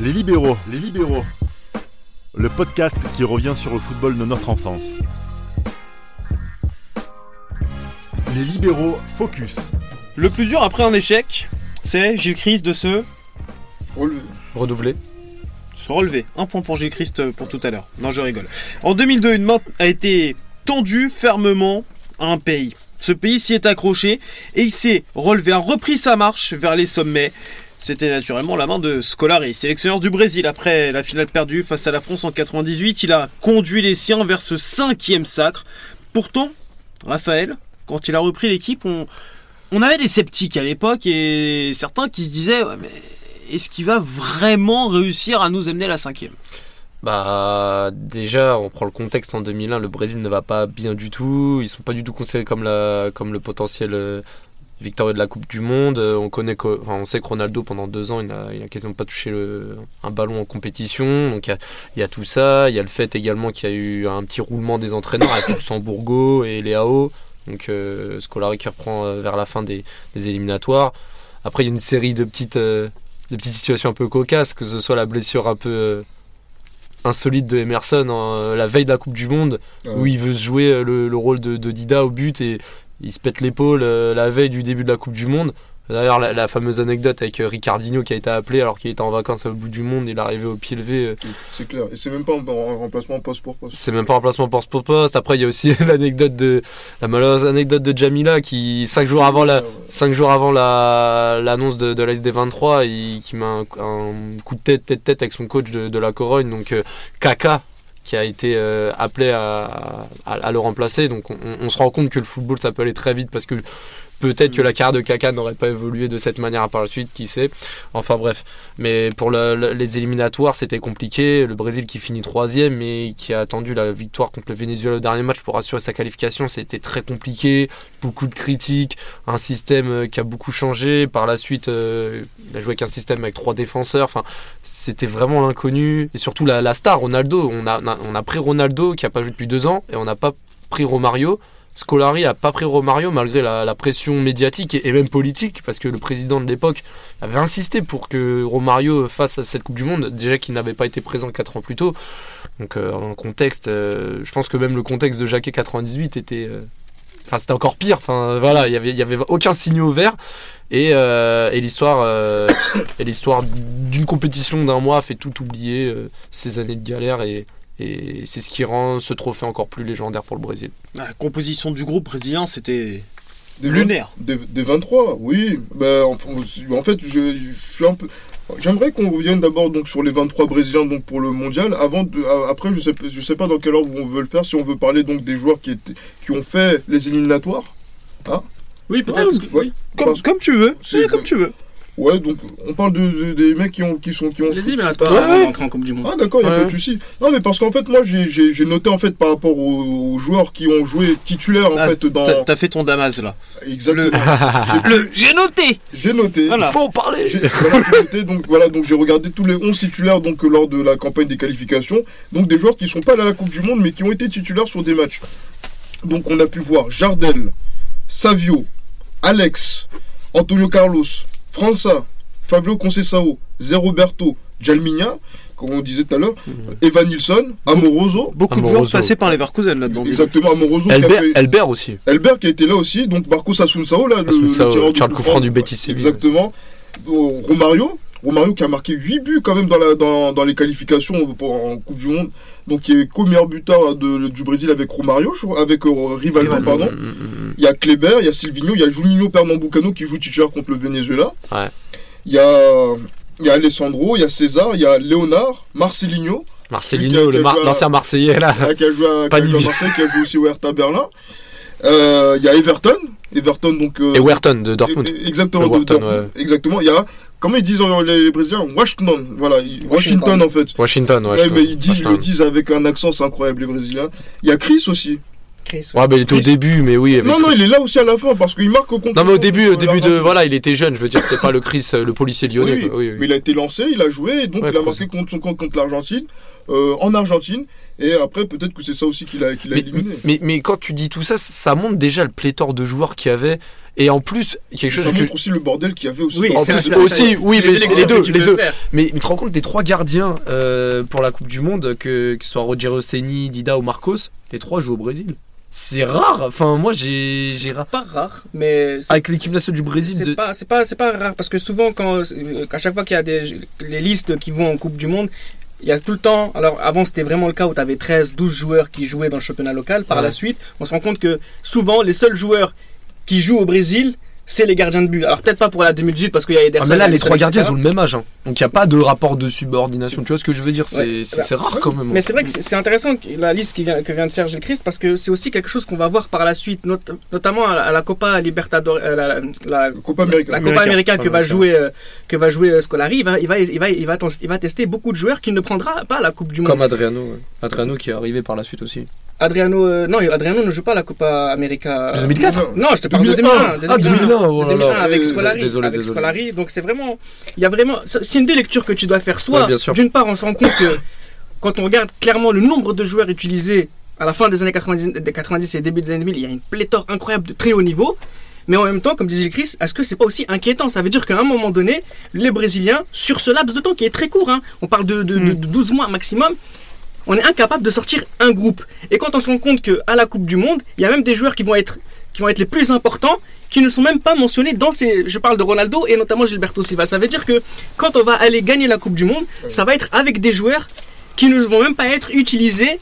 Les libéraux, les libéraux. Le podcast qui revient sur le football de notre enfance. Les libéraux focus. Le plus dur après un échec, c'est Gilles Christ de se, Renouvelé. se relever. Un point pour Gilles Christ pour tout à l'heure. Non, je rigole. En 2002, une main a été tendue fermement à un pays. Ce pays s'y est accroché et il s'est relevé, a repris sa marche vers les sommets. C'était naturellement la main de Scolari, sélectionneur du Brésil. Après la finale perdue face à la France en 98, il a conduit les siens vers ce cinquième sacre. Pourtant, Raphaël, quand il a repris l'équipe, on, avait des sceptiques à l'époque et certains qui se disaient est-ce qu'il va vraiment réussir à nous amener à la cinquième? Bah déjà, on prend le contexte en 2001, le Brésil ne va pas bien du tout. Ils sont pas du tout considérés comme le potentiel euh, victorieux de la Coupe du Monde. Euh, On connaît, que- enfin, on sait que Ronaldo pendant deux ans, il a, il a quasiment pas touché le- un ballon en compétition. Donc il y a, il y a tout ça. Il y a le fait également qu'il y a eu un petit roulement des entraîneurs avec Luxembourgo et Léao. Donc euh, Scolari qui reprend euh, vers la fin des, des éliminatoires. Après, il y a une série de petites, euh, de petites situations un peu cocasses, que ce soit la blessure un peu euh, insolite de Emerson euh, la veille de la Coupe du Monde, Ah où il veut jouer le, le rôle de, de Dida au but et il se pète l'épaule euh, la veille du début de la Coupe du Monde. D'ailleurs, la, la fameuse anecdote avec euh, Ricardinho qui a été appelé alors qu'il était en vacances au bout du monde, il est arrivé au pied levé. euh, C'est clair. Et c'est même pas en remplacement poste pour poste. c'est même pas un remplacement poste pour poste. Après, il y a aussi l'anecdote de la malheureuse anecdote de Jamila qui cinq jours avant la cinq jours avant la l'annonce de, de la des 23, il, qui met un, un coup de tête tête tête avec son coach de, de la Corogne, donc Kaka qui a été euh, appelé à, le remplacer. Donc on, on se rend compte que le football ça peut aller très vite parce que Peut-être que la carrière de Kaka n'aurait pas évolué de cette manière par la suite, qui sait. Enfin bref. Mais pour le- le- les éliminatoires, c'était compliqué. Le Brésil qui finit troisième et qui a attendu la victoire contre le Venezuela au dernier match pour assurer sa qualification, c'était très compliqué. Beaucoup de critiques, un système euh, qui a beaucoup changé. Par la suite, euh, il a joué avec un système avec trois défenseurs. C'était vraiment l'inconnu. Et surtout la, star, Ronaldo. On a, pris Ronaldo qui a pas joué depuis deux ans et on n'a pas pris Romario. Scolari a pas pris Romario malgré la, pression médiatique et, même politique parce que le président de l'époque avait insisté pour que Romario fasse cette Coupe du Monde déjà qu'il n'avait pas été présent 4 ans plus tôt. Donc euh, en contexte euh, je pense que même le contexte de Jacquet 98 était euh, enfin c'était encore pire. Enfin voilà il y avait y avait aucun signaux vert. Et, l'histoire d'une compétition d'un mois fait tout oublier ces années de galère et et c'est ce qui rend ce trophée encore plus légendaire pour le Brésil. La composition du groupe brésilien, c'était Des lunaire. Des, des 23, oui. Ben, enfin, en fait, je, je suis un peu. J'aimerais qu'on revienne d'abord donc sur les 23 brésiliens donc pour le mondial. Avant de, après, je sais je sais pas dans quel ordre on veut le faire. Si on veut parler donc des joueurs qui étaient qui ont fait les éliminatoires. Oui, peut-être, parce que- ouais. Comme, Parce- comme tu veux, c'est comme tu veux. Ouais, donc on parle de, de- des mecs qui ont qui sont qui ont. Éliminatoires Ouais, avant ouais. en Coupe du Monde. Ah d'accord, il a Ouais. pas de souci. Non mais parce qu'en fait moi j'ai- j'ai j'ai noté en fait par rapport aux, aux joueurs qui ont joué titulaires en Ah, fait dans T'as t'as fait ton Damas là. exactement. Le, j'ai noté J'ai noté. Voilà. Faut en parler J'ai voilà, j'ai noté, donc voilà donc j'ai regardé tous les 11 titulaires donc euh, lors de la campagne des qualifications donc des joueurs qui sont pas allés à la Coupe du Monde mais qui ont été titulaires sur des matchs. Donc on a pu voir Jardel, Savio, Alex, Antonio Carlos, França, Fabio Conceição, Zé Roberto, Jalminha, comme on disait tout à l'heure, Evan Nilsson, Amoroso, Beaucoup de joueurs passés par Leverkusen là-dedans. exactement Amoroso qui a Elbert, fait- Elbert aussi. Elbert qui a été là aussi, donc Marcos Asunsao, là, le, Asunsao, le tireur de Charles franc. du Betis. Exactement. Euh, Romario, Romario qui a marqué 8 buts quand même dans, la, dans, dans les qualifications pour- en Coupe du Monde. Donc qui est co-meilleur buteur de- du Brésil avec Romario, avec euh, Rivaldo, Rivaldo. pardon. Mm, mm, mm. Il y a Kleber, il y a Silvino, il y a Juninho Pernambucano qui joue titulaire contre le Venezuela. Ouais. Il y a, il y a Alessandro, il y a César, il y a Léonard, Marcelinho, Marcelinho, le Mar- l'ancien Marseillais là. qui a joué à, qui a joué à. Marseille, qui a joué aussi au Hertha Berlin. Euh, Il y a Everton, Everton donc. euh, Et Werton de Dortmund. E- Exactement, Le de Dortmund. Exactement. Il y a, comment ils disent euh, les, les Brésiliens Washington. Voilà, Washington, Washington. en fait. Washington, ouais. Mais ils, disent, ils le disent avec un accent, c'est incroyable, les Brésiliens. Il y a Chris aussi. Chris, Ouais, mais il était au début, mais oui. Non, non, il est là aussi à la fin parce qu'il marque contre. Non, mais au début, au début de. Voilà, il était jeune, je veux dire, c'était pas le Chris, euh, le policier lyonnais. Oui, quoi. Oui, oui. Mais il a été lancé, il a joué, et donc Ouais, il a marqué contre son compte contre l'Argentine, euh, en Argentine. Et après, peut-être que c'est ça aussi qu'il a, qu'il a Mais, éliminé. mais, mais quand tu dis tout ça, ça montre déjà le pléthore de joueurs qu'il y avait. Et en plus, quelque ça chose que. montre aussi le bordel qu'il y avait aussi. Oui, En c'est plus, aussi, oui, mais c'est les deux, les deux. Mais tu te rends compte des trois gardiens euh, pour la Coupe du Monde, que, que ce soit Rogério Ceni, Dida ou Marcos, les trois jouent au Brésil. C'est rare. Enfin, moi, j'ai. j'ai ra- Pas rare, mais Avec l'équipe nationale du Brésil. c'est De... pas, c'est pas, c'est pas rare parce que souvent quand, euh, à chaque fois qu'il y a des les listes qui vont en Coupe du Monde, il y a tout le temps. Alors avant c'était vraiment le cas où tu avais 13, 12 joueurs qui jouaient dans le championnat local. Par Ouais. la suite, on se rend compte que souvent les seuls joueurs qui jouent au Brésil, c'est les gardiens de but. Alors peut-être pas pour la 2018 parce qu'il y a Ah, Ederson. mais là, les trois gardiens, etc. ont le même âge. hein. Donc, il n'y a pas de rapport de subordination. Tu vois ce que je veux dire? C'est Ouais. rare quand même. Mais c'est vrai que c'est intéressant la liste qui vient, que vient de faire Gilles Christ parce que c'est aussi quelque chose qu'on va voir par la suite, not- notamment à, la- à la Copa Libertadores, euh, la, la- Copa América. la Copa América. América que va jouer euh, que va jouer Scolari, il va il va il va il va, tens- il va tester beaucoup de joueurs qui ne prendra pas la Coupe du Monde. Comme Adriano. ouais. Adriano qui est arrivé par la suite aussi. Adriano euh, non, Adriano ne joue pas la Copa América. 2004 Non, je te parle de 2001. 2001. de Ah, 2001, oh là de 2001 là. avec Scolari. désolé, avec désolé. Scolari. Donc c'est vraiment, il y a vraiment, c'est une des lectures que tu dois faire. Soit, Ouais, d'une part, on se rend compte que quand on regarde clairement le nombre de joueurs utilisés à la fin des années 90, des 90 et début des années 2000, il y a une pléthore incroyable de très haut niveau. Mais en même temps, comme disait Chris, est-ce que c'est pas aussi inquiétant? Ça veut dire qu'à un moment donné, les Brésiliens, sur ce laps de temps qui est très court, hein, on parle de, de- de- de 12 mois maximum, on est incapable de sortir un groupe. Et quand on se rend compte qu'à la Coupe du Monde, il y a même des joueurs qui vont être, qui vont être les plus importants, qui ne sont même pas mentionnés dans ces. Je parle de Ronaldo et notamment Gilberto Silva. Ça veut dire que quand on va aller gagner la Coupe du Monde, ça va être avec des joueurs qui ne vont même pas être utilisés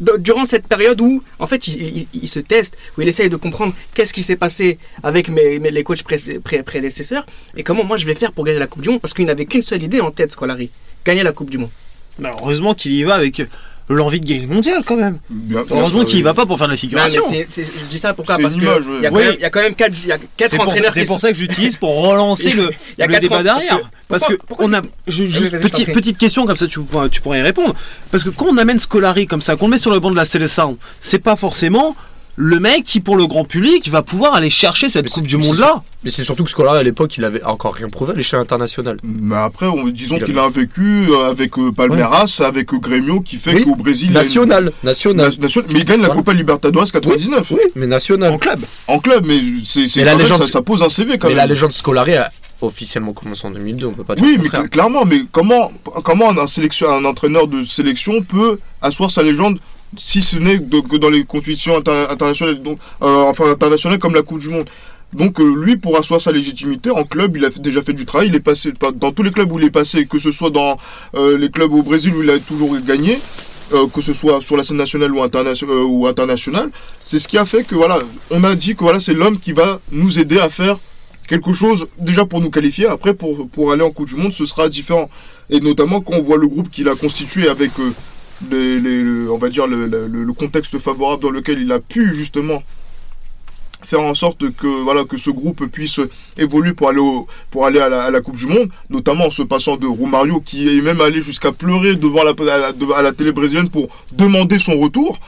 de- durant cette période où, en fait, il, il- il se teste, où il essaye de comprendre qu'est-ce qui s'est passé avec mes, mes- les coachs pré- pré- prédécesseurs et comment moi je vais faire pour gagner la Coupe du Monde parce qu'il n'avait qu'une seule idée en tête, Scolari gagner la Coupe du Monde. Bah, heureusement qu'il y va avec l'envie de gagner le mondial quand même. Bien- Heureusement qu'il y va pas pour faire de la Non, figuration. je dis ça pourquoi Parce une que image, ouais. il y, a quand Oui. même- il y a quand même quatre, il y a quatre C'est pour, entraîneurs c'est pour ça que j'utilise pour relancer le, Il y a le débat derrière. parce que- Parce que, pourquoi- pourquoi on a, je- t'en petite, question comme ça tu, pourras- tu pourrais y répondre. Parce que quand on amène Scolari comme ça, qu'on le met sur le banc de la Seleção, c'est pas forcément le mec qui pour le grand public va pouvoir aller chercher cette Mais Coupe du mais Monde c'est- là. Mais c'est surtout que Scolari à l'époque, il avait encore rien prouvé à l'échelle internationale. Mais après, on- disons Il a- qu'il a un vécu euh, avec euh, Palmeiras, avec euh, Grêmio, qui fait Oui. qu'au Brésil, il a une- National, national. Na- nation- mais il gagne la Voilà. Copa Libertadores 99 Oui, mais national. En club. en club, mais c'est Mais légende- ça, ça pose un CV quand Mais même. la légende Scolari a officiellement commencé en 2002, on peut pas dire Oui, mais clairement, mais comment, comment un, sélection, un entraîneur de sélection peut asseoir sa légende si ce n'est que dans les compétitions inter- internationales, donc, euh, enfin internationales comme la Coupe du Monde. Donc euh, lui, pour asseoir sa légitimité en club, il a déjà fait du travail. Il est passé pas- dans tous les clubs où il est passé, que ce soit dans euh, les clubs au Brésil où il a toujours gagné, que ce soit sur la scène nationale ou, internation- euh, ou internationale. C'est ce qui a fait que voilà, on a dit que voilà, c'est l'homme qui va nous aider à faire quelque chose déjà pour nous qualifier. Après, pour, pour aller en Coupe du Monde, ce sera différent. Et notamment quand on voit le groupe qu'il a constitué avec, les, le- contexte favorable dans lequel il a pu justement faire en sorte que voilà que ce groupe puisse évoluer pour aller à la, Coupe du Monde notamment en se passant de Romario qui est même allé jusqu'à pleurer devant la à la télé brésilienne pour demander son retour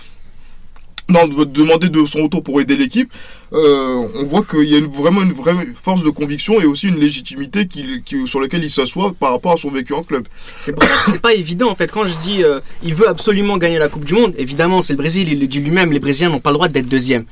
non, de- demander de son retour pour aider l'équipe, euh, on voit qu'il y a une- vraiment une vraie force de conviction et aussi une légitimité qui, sur laquelle il s'assoit par rapport à son vécu en club. C'est c'est pas évident en fait. Quand je dis euh, il veut absolument gagner la Coupe du Monde, évidemment c'est le Brésil, il le dit lui-même, les Brésiliens n'ont pas le droit d'être deuxième.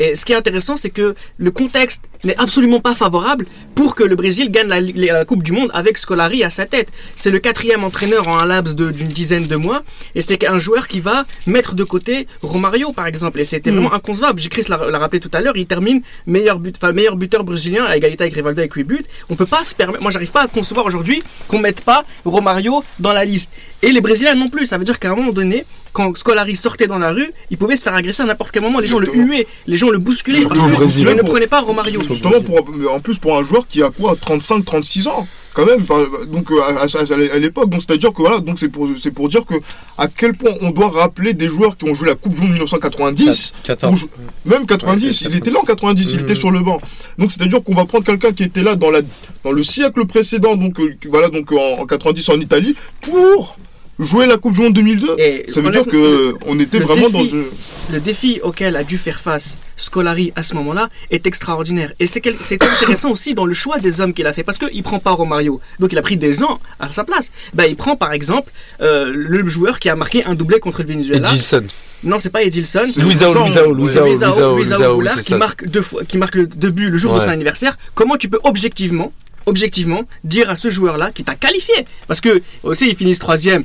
Et ce qui est intéressant, c'est que le contexte n'est absolument pas favorable pour que le Brésil gagne la, la Coupe du Monde avec Scolari à sa tête. C'est le quatrième entraîneur en un laps d'une dizaine de mois, et c'est un joueur qui va mettre de côté Romario, par exemple. Et c'était vraiment inconcevable. J. Chris l'a rappelé tout à l'heure, il termine meilleur, but, enfin, meilleur buteur brésilien à égalité avec Rivaldo avec 8 buts. On peut pas se permettre. Moi, j'arrive pas à concevoir aujourd'hui qu'on mette pas Romario dans la liste. Et les Brésiliens non plus. Ça veut dire qu'à un moment donné, quand Scolari sortait dans la rue, il pouvait se faire agresser à n'importe quel moment. Les gens le huaient, les gens le bousculaient parce que ne prenaient pas Romario. Justement, pour, en plus pour un joueur qui a quoi 35-36 ans quand même donc euh, à, à- à l'époque donc c'est à dire que voilà donc c'est pour c'est pour dire que à quel point on doit rappeler des joueurs qui ont joué la Coupe du Monde 1990 14. ou jou- même 90 Ouais, il était là en 90 il était sur le banc. Donc c'est à dire qu'on va prendre quelqu'un qui était là dans la dans le siècle précédent donc euh, voilà donc en, en 90 en Italie pour jouer la Coupe du Monde 2002. Et Ça veut dire que on était le vraiment dans défi- une. le défi auquel a dû faire face Scolari à ce moment-là est extraordinaire. Et c'est intéressant aussi dans le choix des hommes qu'il a fait. Parce qu'il prend pas Romario. Donc il a pris des gens à sa place. Bah, il prend par exemple euh, le joueur qui a marqué un doublé contre le Venezuela. Edilson. Non, c'est pas Edilson. Luisao, Luisao, Luisao. Luisao, Luisao, Luisao, Luisao Luisao, Goulart c'est qui marque deux fois, qui marque le deux buts le jour de Ouais. son anniversaire. Comment tu peux objectivement, objectivement, dire à ce joueur-là qui t'a qualifié? Parce que aussi ils finissent troisième.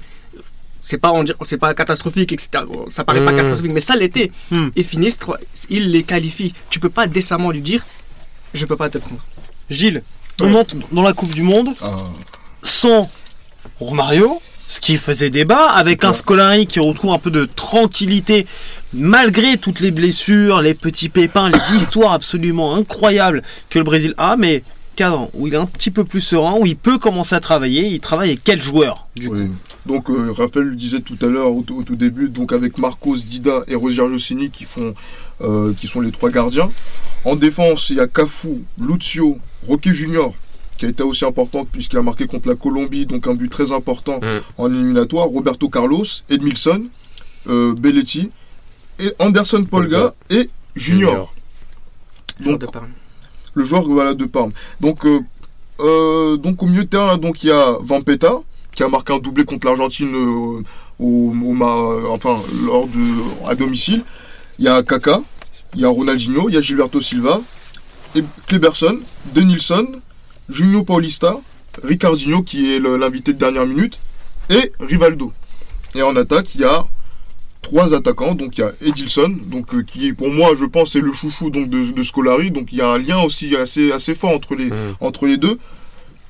C'est pas, c'est pas catastrophique, etc. Ça paraît pas Mm. catastrophique, mais ça l'était. Mm. Ils finissent, trois- ils les qualifient. Tu peux pas décemment lui dire, je peux pas te prendre. Gilles, on entre dans la Coupe du Monde Ah, sans Romario, ce qui faisait débat, avec un. Scolari qui retrouve un peu de tranquillité malgré toutes les blessures, les petits pépins, les histoires absolument incroyables que le Brésil a, mais cadre où il est un petit peu plus serein, où il peut commencer à travailler. Il travaille avec quel joueur du coup oui. Donc euh, Raphaël le disait tout à l'heure au, tout- au tout début, donc avec Marcos, Dida et Roger Rossini qui font, euh, qui sont les trois gardiens. En défense, il y a Cafu, Lucio, Rocky Junior qui a été aussi important puisqu'il a marqué contre la Colombie, donc un but très important Mm. en éliminatoire. Roberto Carlos, Edmilson, euh, Belletti, et Anderson Polga et Junior. Donc. Le joueur voilà, de Parme. Donc, euh, euh, donc au milieu de terrain, il y a Vampeta qui a marqué un doublé contre l'Argentine euh, au, au enfin lors de à domicile. Il y a Kaka, il y a Ronaldinho, il y a Gilberto Silva, et Kleberson, Denilson, Junio Paulista, Ricardinho qui est l'invité de dernière minute et Rivaldo. Et en attaque, il y a trois attaquants. Donc il y a Edilson, donc euh, qui pour moi je pense c'est le chouchou donc de, de Scolari. Donc il y a un lien aussi assez assez fort entre les Mm. entre les deux.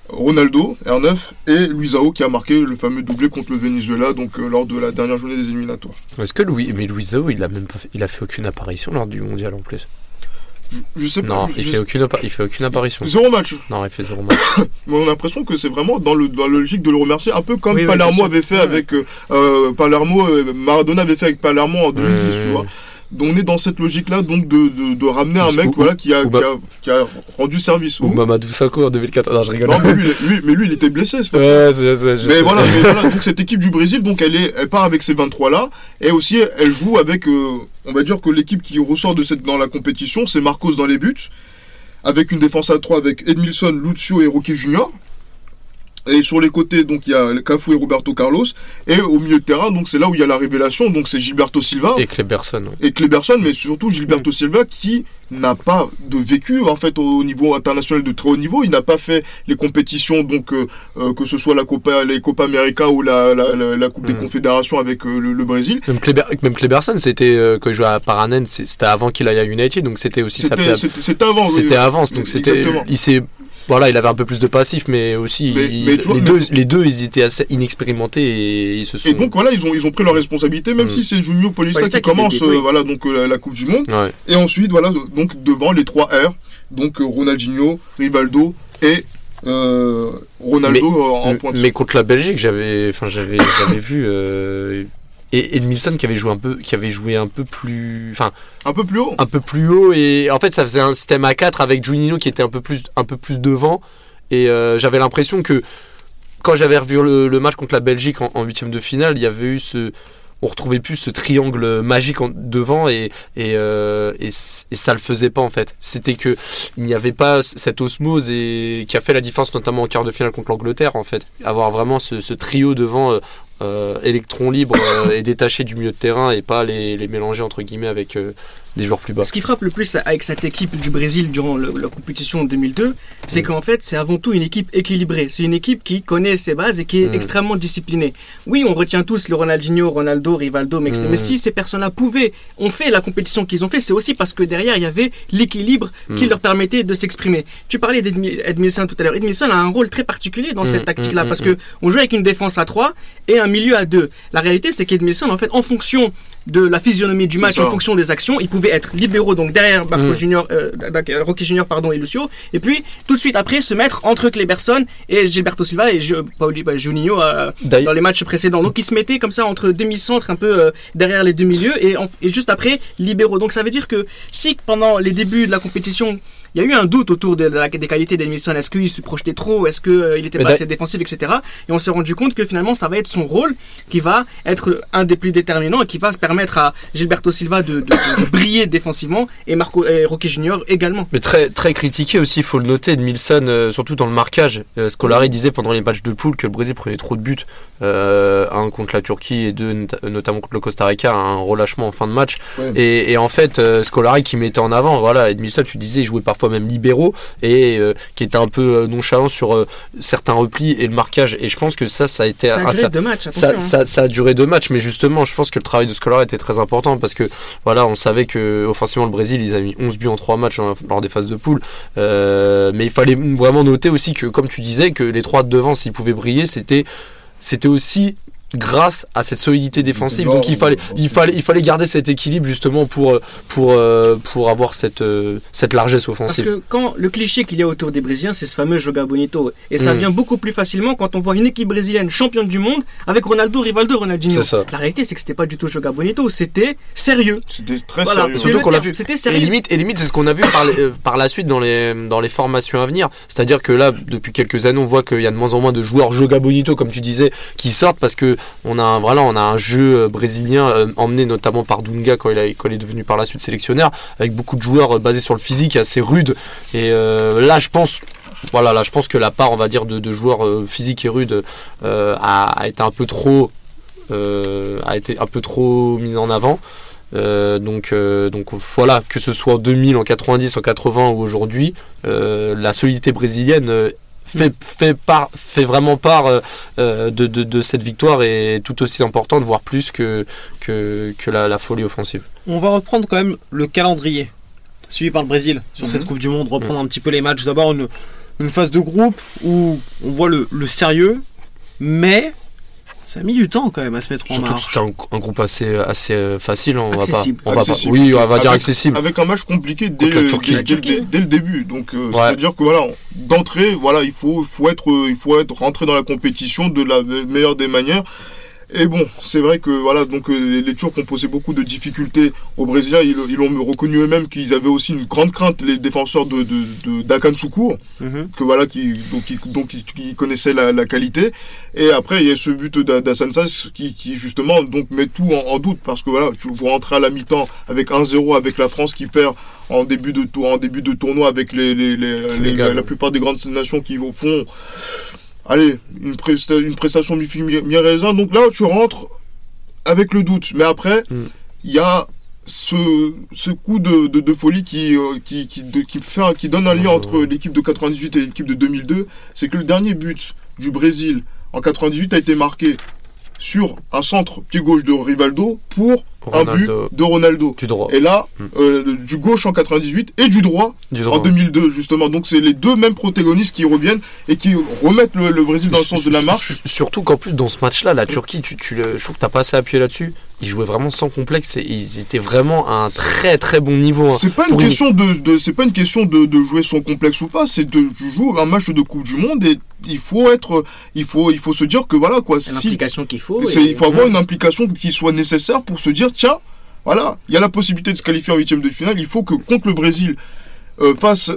Ronaldo, R9 et Luisao qui a marqué le fameux doublé contre le Venezuela donc euh, lors de la dernière journée des éliminatoires. Est-ce que Louis, mais Luisao, il a même pas fait, il a fait aucune apparition lors du mondial en plus? Je, sais pas. Non, je- il je- fait aucune, appa- il fait aucune apparition. Zéro match. Non, il fait zéro match. Mais on a l'impression que c'est vraiment dans, le, dans la logique de le remercier, un peu comme Oui, Palermo avait fait Ouais. avec euh, euh, Palermo, euh, Maradona avait fait avec Palermo en 2010, Ouais. tu vois. Donc on est dans cette logique-là, donc de, de, de ramener un mec ou- voilà, qui, a, qui, a, qui a rendu service. Ou Ou- Mamadou Sakho en 2014. Non, je rigole. Non, mais lui, lui, mais lui, il était blessé. pas Ouais, je mais sais. voilà, mais voilà, donc cette équipe du Brésil, donc elle, est, elle part avec ces 23 là, et aussi elle joue avec, euh, on va dire que l'équipe qui ressort de cette, dans la compétition, c'est Marcos dans les buts, avec une défense à 3 avec Edmilson, Lucio et Rocky Junior. Et sur les côtés, donc il y a Cafu et Roberto Carlos, et au milieu de terrain, donc c'est là où il y a la révélation, donc c'est Gilberto Silva Et Kleberson. ouais. et Kleberson, mais surtout Gilberto Silva qui n'a pas de vécu en fait au niveau international de très haut niveau. Il n'a pas fait les compétitions, donc euh, euh, que ce soit la Copa, les Copa América ou la, la, la- la Coupe des Mm. Confédérations avec euh, le, le Brésil. Même, Kleber, même Kleberson, c'était quand il jouait à Paranène, c'est- c'était avant qu'il aille à United, donc c'était aussi sa C'était avant. C'était avance, donc c'était. Il s'est. Voilà, il avait un peu plus de passif, mais aussi Mais- il- mais vois, les, mais- deux, les deux, ils étaient assez inexpérimentés et ils se sont. Et donc voilà, ils ont, ils ont pris leur responsabilité, même Mm. si c'est Junio Paulista Paulista qui qui commence euh, voilà, donc, euh, la, la Coupe du Monde. Ouais. Et ensuite, voilà, donc devant les trois R, donc euh, Ronaldinho, Rivaldo et euh, Ronaldo euh, en pointe. Mais contre la Belgique, j'avais, enfin, j'avais, j'avais vu euh, et Edmilson qui avait joué un peu, qui avait joué un peu plus, enfin, Un peu plus haut. un peu plus haut et en fait, ça faisait un système à 4 avec Juninho qui était un peu plus, un peu plus devant et euh, j'avais l'impression que quand j'avais revu le, le match contre la Belgique en, huitième de finale, il y avait eu ce on retrouvait plus ce triangle magique en- devant et, et, euh, et, ça le faisait pas en fait. C'était que il n'y avait pas cette osmose et qui a fait la différence notamment en quart de finale contre l'Angleterre en fait. Avoir vraiment ce, ce trio devant euh, euh, électron libre euh, et détaché du milieu de terrain et pas les, les mélanger entre guillemets avec euh, des joueurs plus bas. Ce qui frappe le plus avec cette équipe du Brésil durant le- la compétition en 2002, c'est qu'en fait, c'est avant tout une équipe équilibrée. C'est une équipe qui connaît ses bases et qui est Mm. extrêmement disciplinée. Oui, on retient tous le Ronaldinho, Ronaldo, Rivaldo, mais, Mm. mais si ces personnes-là pouvaient, ont fait la compétition qu'ils ont fait, c'est aussi parce que derrière, il y avait l'équilibre qui Mm. leur permettait de s'exprimer. Tu parlais d'Edmilson tout à l'heure. Edmilson a un rôle très particulier dans Mm, cette tactique-là mm, parce mm, que on joue avec une défense à 3 et un milieu à 2. La réalité, c'est qu'Edmilson, en fait, en fonction de la physionomie du match, en fonction des actions, il pouvait être libéraux, donc derrière Marcos Mm. Junior, euh, euh, Rocky Junior pardon, et Lucio, et puis tout de suite après se mettre entre Kleberson et Gilberto Silva et Pauli- bah, Juninho euh, dans les matchs précédents. Donc il se mettait comme ça entre demi-centre, un peu euh, derrière les deux milieux, et, en- et juste après libéraux. Donc ça veut dire que si pendant les débuts de la compétition il y a eu un doute autour de la, des qualités d'Edmilson. Est-ce qu'il se projetait trop? Est-ce qu'il était Mais pas assez défensif, etc. Et on s'est rendu compte que finalement, ça va être son rôle qui va être un des plus déterminants et qui va se permettre à Gilberto Silva de, de- de briller défensivement et Marco et Rocky Junior également. Mais très, très critiqué aussi, il faut le noter, Edmilson, euh, surtout dans le marquage. Euh, Scolari disait pendant les matchs de poule que le Brésil prenait trop de buts, euh, un contre la Turquie et deux nota- notamment contre le Costa Rica, un relâchement en fin de match. Ouais. Et, et en fait, euh, Scolari qui mettait en avant, voilà, Edmilson, tu disais, il jouait parfois même libéraux et euh, qui était un peu euh, nonchalant sur euh, certains replis et le marquage. Et je pense que ça, ça a été Ça a ah, duré ça- deux matchs. ça, hein. ça, ça a duré deux matchs, mais justement, je pense que le travail de Scolari était très important parce que voilà, on savait que offensivement le Brésil, ils avaient mis 11 buts en trois matchs lors des phases de poule. Euh, mais il fallait vraiment noter aussi que, comme tu disais, que les trois de devant, s'ils pouvaient briller, c'était c'était aussi grâce à cette solidité défensive. Donc il fallait, il fallait, il fallait garder cet équilibre justement pour, pour, euh, pour avoir cette, euh, cette largesse Parce offensive. que quand le cliché qu'il y a autour des Brésiliens, c'est ce fameux Joga Bonito. Et ça Mm. vient beaucoup plus facilement quand on voit une équipe brésilienne championne du monde avec Ronaldo, Rivaldo, Ronaldinho. La réalité, c'est que c'était pas du tout Joga Bonito, c'était sérieux. C'était très Voilà, sérieux. c'est Surtout le qu'on l'a terme, vu. C'était Et sérieux. limite, et limite c'est ce qu'on a vu par, les- euh, par la suite dans les, dans les formations à venir. C'est-à-dire que là, depuis quelques années, on voit qu'il y a de moins en moins de joueurs Joga Bonito, comme tu disais, qui sortent parce que on a, un- jeu euh, brésilien euh, emmené notamment par Dunga quand il, est devenu par la suite sélectionneur, avec beaucoup de joueurs euh, basés sur le physique assez rude. Et là, je pense. Que la part, va dire, de, joueurs physiques et rudes a, été un peu trop, mise en avant. Donc, donc voilà, que ce soit en 2000, en 90, en 80 ou aujourd'hui, la solidité brésilienne fait, fait, part, fait vraiment part euh, euh, de, de, de cette victoire et tout aussi importante, voire plus que, que, que la, la folie offensive. On va reprendre quand même le calendrier suivi par le Brésil sur cette Coupe du Monde, reprendre un petit peu les matchs. D'abord une, une phase de groupe où on voit le, le sérieux, mais ça a mis du temps quand même à se mettre en Surtout que marche. c'était un, un groupe assez, assez euh, facile, hein, on va pas, Accessible. on va pas, Accessible. oui, on va dire Avec- accessible. Avec un match compliqué dès, Contre la le- Turquie. dès- La dès- Turquie. dès- dès le début. Donc, euh, Ouais. c'est-à-dire que voilà, d'entrée, voilà, il faut, faut être, euh, il faut être rentré dans la compétition de la meilleure des manières. Et bon, c'est vrai que voilà, donc euh, les, les Turcs ont posé beaucoup de difficultés aux Brésiliens. Ils, ils ont reconnu eux-mêmes qu'ils avaient aussi une grande crainte, les défenseurs de, de, de d'Akan Soukour, Mhm. que voilà, qui donc qui, donc qui, qui connaissaient la, la qualité. Et après, il y a ce but d'A- d'Hassan Sass qui, qui justement donc met tout en, en doute parce que voilà, vous rentrez à la mi-temps avec 1-0 avec la France qui perd en début de tour, en début de tournoi avec les, les, les, les- la plupart des grandes nations qui au fond allez une, presta- une prestation mi mi mi raisin. Donc là, tu rentres avec le doute. Mais après, il Mm. y a ce, ce coup de, de, de folie qui, euh, qui, qui, de- qui, fait, un- qui donne un lien entre l'équipe de 98 et l'équipe de 2002. C'est que le dernier but du Brésil en 98 a été marqué sur un centre pied gauche de Rivaldo pour un but de Ronaldo. du droit, Et là, Mm. euh, du gauche en 98 et du droit du en droit. 2002 justement. Donc c'est les deux mêmes protagonistes qui reviennent et qui remettent le, le Brésil dans le sens de la marche. Surtout qu'en plus dans ce match-là, la Turquie, tu, tu le, je trouve que t'as pas assez appuyé là-dessus. Ils jouaient vraiment sans complexe et ils étaient vraiment à un très très bon niveau. hein. C'est pas une question de, de- c'est pas une question de, de jouer son complexe ou pas, c'est de jouer un match de Coupe du Monde et il faut être, il faut, il faut se dire que voilà quoi, C'est si, l'implication qu'il faut. et- il faut avoir une implication qui soit nécessaire pour se dire tiens, voilà, il y a la possibilité de se qualifier en huitième de finale, il faut que contre le Brésil, euh, face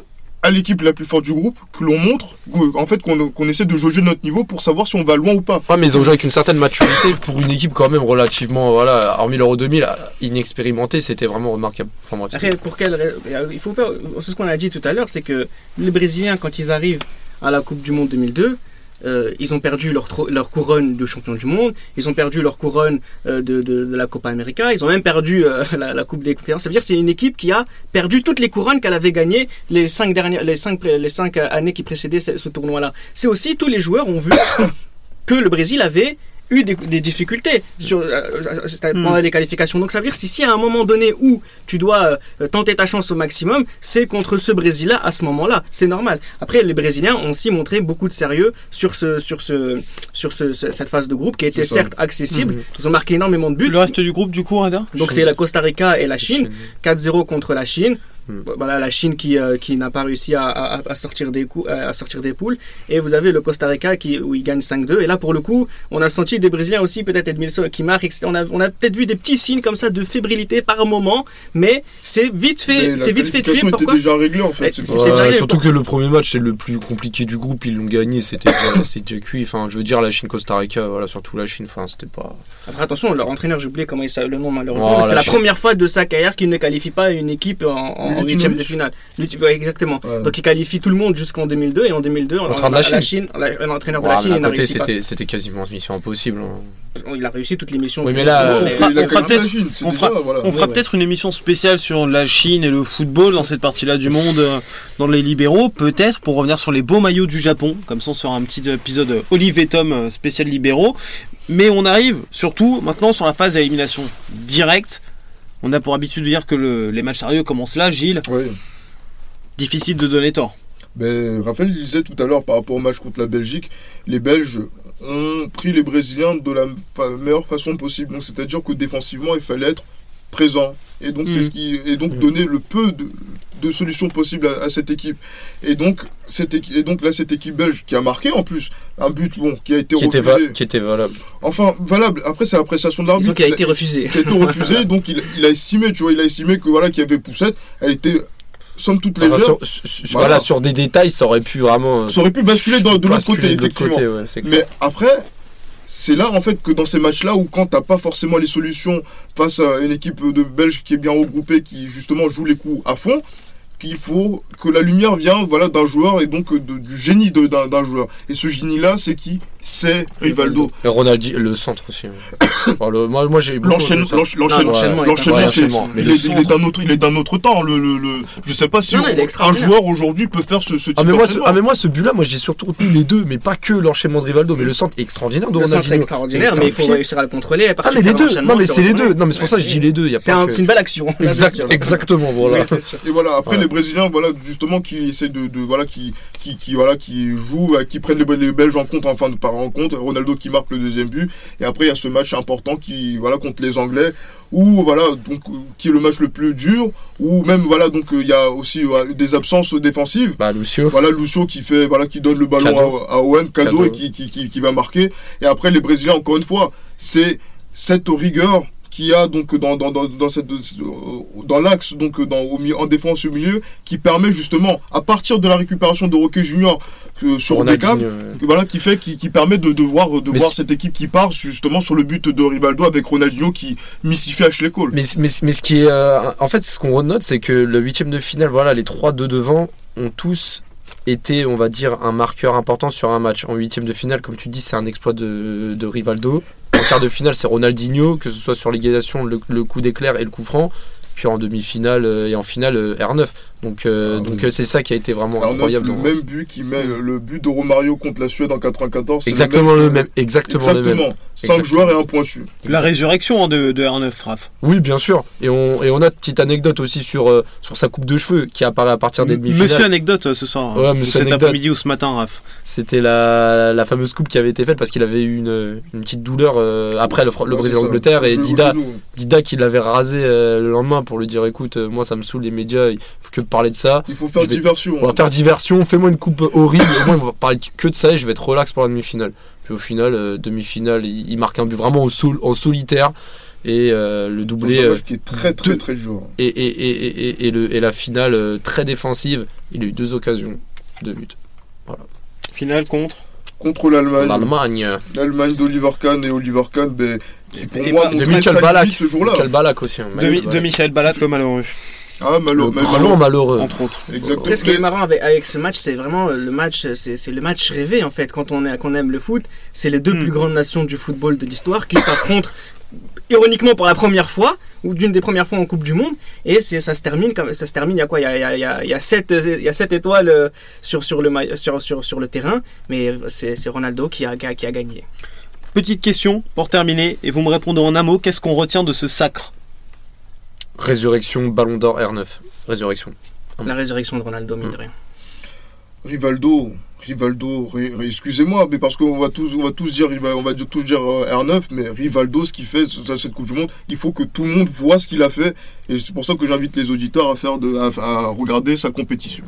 à l'équipe la plus forte du groupe, que l'on montre, en fait qu'on qu'on essaie de jauger notre niveau pour savoir si on va loin ou pas. Ouais, mais ils ont joué avec une certaine maturité pour une équipe quand même relativement, voilà, hormis l'Euro 2000, euh, inexpérimentée, c'était vraiment remarquable. Enfin, moi, Après, pour quelle il faut pas. C'est ce qu'on a dit tout à l'heure, c'est que les Brésiliens, quand ils arrivent à la Coupe du Monde 2002, euh, ils ont perdu leur, leur couronne de champion du monde, ils ont perdu leur couronne euh, de, de- la Copa América, ils ont même perdu euh, la, Coupe des conférences. Ça veut dire que c'est une équipe qui a perdu toutes les couronnes qu'elle avait gagnées les cinq, dernières, les cinq, les cinq années qui précédaient ce, ce tournoi-là. C'est aussi, tous les joueurs ont vu que le Brésil avait eu des, des difficultés sur, euh, euh, Hmm. pendant les qualifications. Donc ça veut dire si, si à un moment donné où tu dois euh, tenter ta chance au maximum, c'est contre ce Brésil-là à ce moment-là. C'est normal. Après, les Brésiliens ont aussi montré beaucoup de sérieux sur, ce, sur, ce, sur ce, ce- cette phase de groupe qui était certes accessible. Mhm. Ils ont marqué énormément de buts. Le reste du groupe, du coup, Donc c'est la Costa Rica et la Chine. 4-0 contre la Chine. Voilà la Chine qui, euh, qui n'a pas réussi à, à- à sortir des coups, à sortir des poules. Et vous avez le Costa Rica qui, où il gagne 5-2. Et là, pour le coup, on a senti des Brésiliens aussi, peut-être Edmilson qui marque. etc. On a, on a peut-être vu des petits signes comme ça de fébrilité par moment. Mais c'est vite fait, c'est vite fait tuer. était Pourquoi déjà en fait. Ouais, déjà arrivé, surtout que le premier match c'est le plus compliqué du groupe, ils l'ont gagné, c'était déjà, cuit. Enfin, je veux dire la Chine Costa Rica, voilà, surtout la Chine, enfin, c'était pas. Après, attention, leur entraîneur, j'ai oublié comment il s'appelle le nom malheureusement. Oh, c'est la première fois de sa carrière qu'il ne qualifie pas une équipe en, en, Milutinovic. huitième de finale. Ouais, exactement. Ouais. Donc il qualifie tout le monde jusqu'en 2002 et en 2002, on, Entraîneur de la la Chine. Chine, la- l'entraîneur de la Chine, réussi pas. c'était, c'était quasiment mission impossible. hein. Il a réussi toutes les missions. Oui, mais là, justement, on fera- a peut-être- Chine, c'est on déjà, fera- voilà. On fera ouais. peut-être une émission spéciale sur la Chine et le football dans cette partie-là du monde, euh, dans les libéraux, peut-être pour revenir sur les beaux maillots du Japon, comme ça on sera un petit épisode euh, Olive et Tom euh, spécial libéraux. Mais on arrive surtout maintenant sur la phase d'élimination directe. On a pour habitude de dire que le- les matchs sérieux commencent là, Gilles. Ouais. Difficile de donner tort. Ben, Raphaël disait tout à l'heure par rapport au match contre la Belgique, les Belges ont pris les Brésiliens de la fa- meilleure façon possible. Donc c'est-à-dire que défensivement, il fallait être présent. Et donc c'est Mhm. ce qui et donc Mhm. donner le peu de, de solutions possibles à, à cette équipe. Et donc cette et donc là cette équipe belge qui a marqué en plus un but bon qui a été Qui était, refusé. qui était valable. Enfin valable. Après c'est l'appréciation de l'arbitre. qu'il a été refusé. qui a été refusé, donc il, il a estimé, tu vois, il a estimé que voilà qu'il y avait poussette, elle était somme toute légère. sur, sur- sur- Voilà. voilà, sur des détails, ça aurait pu vraiment. Ça aurait pu basculer dans- de l'autre côté, effectivement. côté, ouais. Mais après, c'est là en fait que dans ces matchs-là où quand t'as pas forcément les solutions face à une équipe de Belges qui est bien regroupée, qui justement joue les coups à fond, qu'il faut que la lumière vient voilà d'un joueur et donc de- du génie d'un d'un joueur. Et ce génie-là, c'est qui? C'est Rivaldo. Et Ronaldi, le centre aussi. ouais. Bon, le- moi, moi j'ai L'enchaînement, l'enchaînement il est, d'un autre, il est d'un autre temps. Le, le, le- je sais pas si Non, on- un joueur aujourd'hui peut faire ce, ce type Ah mais, moi, ce, ah mais moi ce but là moi j'ai surtout retenu les deux mais pas que l'enchaînement de Rivaldo mais le centre extraordinaire de Le centre est Ronaldinho. extraordinaire, mais il faut réussir à le contrôler. Ah mais les de deux non mais c'est les deux non mais c'est pour ça que je dis les deux C'est une belle action. exactement voilà. Et voilà, après les Brésiliens, voilà, justement, qui essaient de, de- voilà, qui, qui, qui, voilà, qui jouent, euh, qui prennent les, les Belges en compte en fin de par rencontre. Ronaldo qui marque le deuxième but. Et après, il y a ce match important qui, voilà, contre les Anglais, où, voilà, donc, euh, qui est le match le plus dur, où même, voilà, donc, euh, il y a aussi des absences défensives. Bah Lucio. Voilà, Lucio qui fait, voilà, qui donne le ballon à, à Owen, cadeau, Cadeau. et qui, qui, qui, qui va marquer. Et après, les Brésiliens, encore une fois, c'est cette rigueur qu'il y a donc dans, dans, dans, dans cette dans l'axe donc dans au milieu, en défense au milieu qui permet justement à partir de la récupération de Roquet Junior euh, sur Beckham ouais. voilà qui fait qui, qui permet de, de voir de Mais voir ce cette équipe qui part justement sur le but de Rivaldo avec Ronaldinho qui mystifie Ashley Cole Mais, mais, mais ce qui est. euh, en fait, ce qu'on renote, c'est que le huitième de finale, voilà, les trois de devant ont tous été, on va dire, un marqueur important sur un match. En huitième de finale, comme tu dis, c'est un exploit de, de Rivaldo. En quart de finale, c'est Ronaldinho, que ce soit sur l'égalisation, le, le coup d'éclair et le coup franc. Puis en demi-finale euh, et en finale, euh, R9. Donc euh, Ah, donc oui. euh, c'est ça qui a été vraiment Alors, incroyable. le même but qui met euh, le but de Romario contre la Suède en 94 c'est Exactement que- le même. Exactement, le même. exactement 5 Exactement. joueurs et un pointu La résurrection hein, de, de R9, Raph. Oui, bien sûr. Et on, et on a une petite anecdote aussi sur, euh, sur sa coupe de cheveux qui apparaît à partir des demi-finales. Monsieur anecdote ce soir. Ouais, hein, monsieur cet après-midi ou ce matin, Raph. C'était la, la fameuse coupe qui avait été faite parce qu'il avait eu une, une petite douleur euh, après le, le Ouais, Brésil-Angleterre et Le Dida. Dida qui l'avait rasé euh, le lendemain pour lui dire écoute, moi ça me saoule les médias, il faut que parler de ça. il faut faire vais- diversion On va faire diversion, fais-moi une coupe horrible, au moins on va parler que de ça et je vais être relax pour la demi-finale. Puis au final, euh, demi-finale, il, il marque un but vraiment au sol, en solitaire et euh, le doublé un euh, match qui est très très deux- très dur et, et, et, et, et- et le, et la finale euh, très défensive. Il a eu deux occasions de but. Finale contre. contre l'Allemagne L'Allemagne. l'Allemagne d'Oliver Kahn et Oliver Kahn ben, qui pour Et moi pas- de montraient Michael limite ce jour-là Michael Ballack aussi. hein, De, Michael Mi- de. Michael Ballat, le malheureux. Ah Le grand malheureux. Entre autres. exactement ce qui est marrant avec, avec ce match, c'est vraiment le match, c'est c'est le match rêvé en fait. Quand on, est, qu'on aime le foot, c'est les deux Hmm. plus grandes nations du football de l'histoire qui s'affrontent ironiquement pour la première fois ou d'une des premières fois en Coupe du Monde. Et c'est ça se termine comme ça se termine. Il y a quoi? Il y a, il y a, il y a, il y a sept, il y a sept étoiles euh, sur sur le sur sur, sur le terrain, mais c'est c'est Ronaldo qui a, qui a qui a gagné. Petite question pour terminer, et vous me répondez en un mot, qu'est-ce qu'on retient de ce sacre? Résurrection, Ballon d'Or R9. Résurrection. La résurrection de Ronaldo, mine de rien. Rivaldo, Rivaldo, ri- ri- excusez-moi, mais parce qu'on va tous, on va tous dire, on va tous dire euh, R9, mais Rivaldo, ce qu'il fait, cette Coupe du Monde, il faut que tout le monde voit ce qu'il a fait, et c'est pour ça que j'invite les auditeurs à faire de, à- à regarder sa compétition.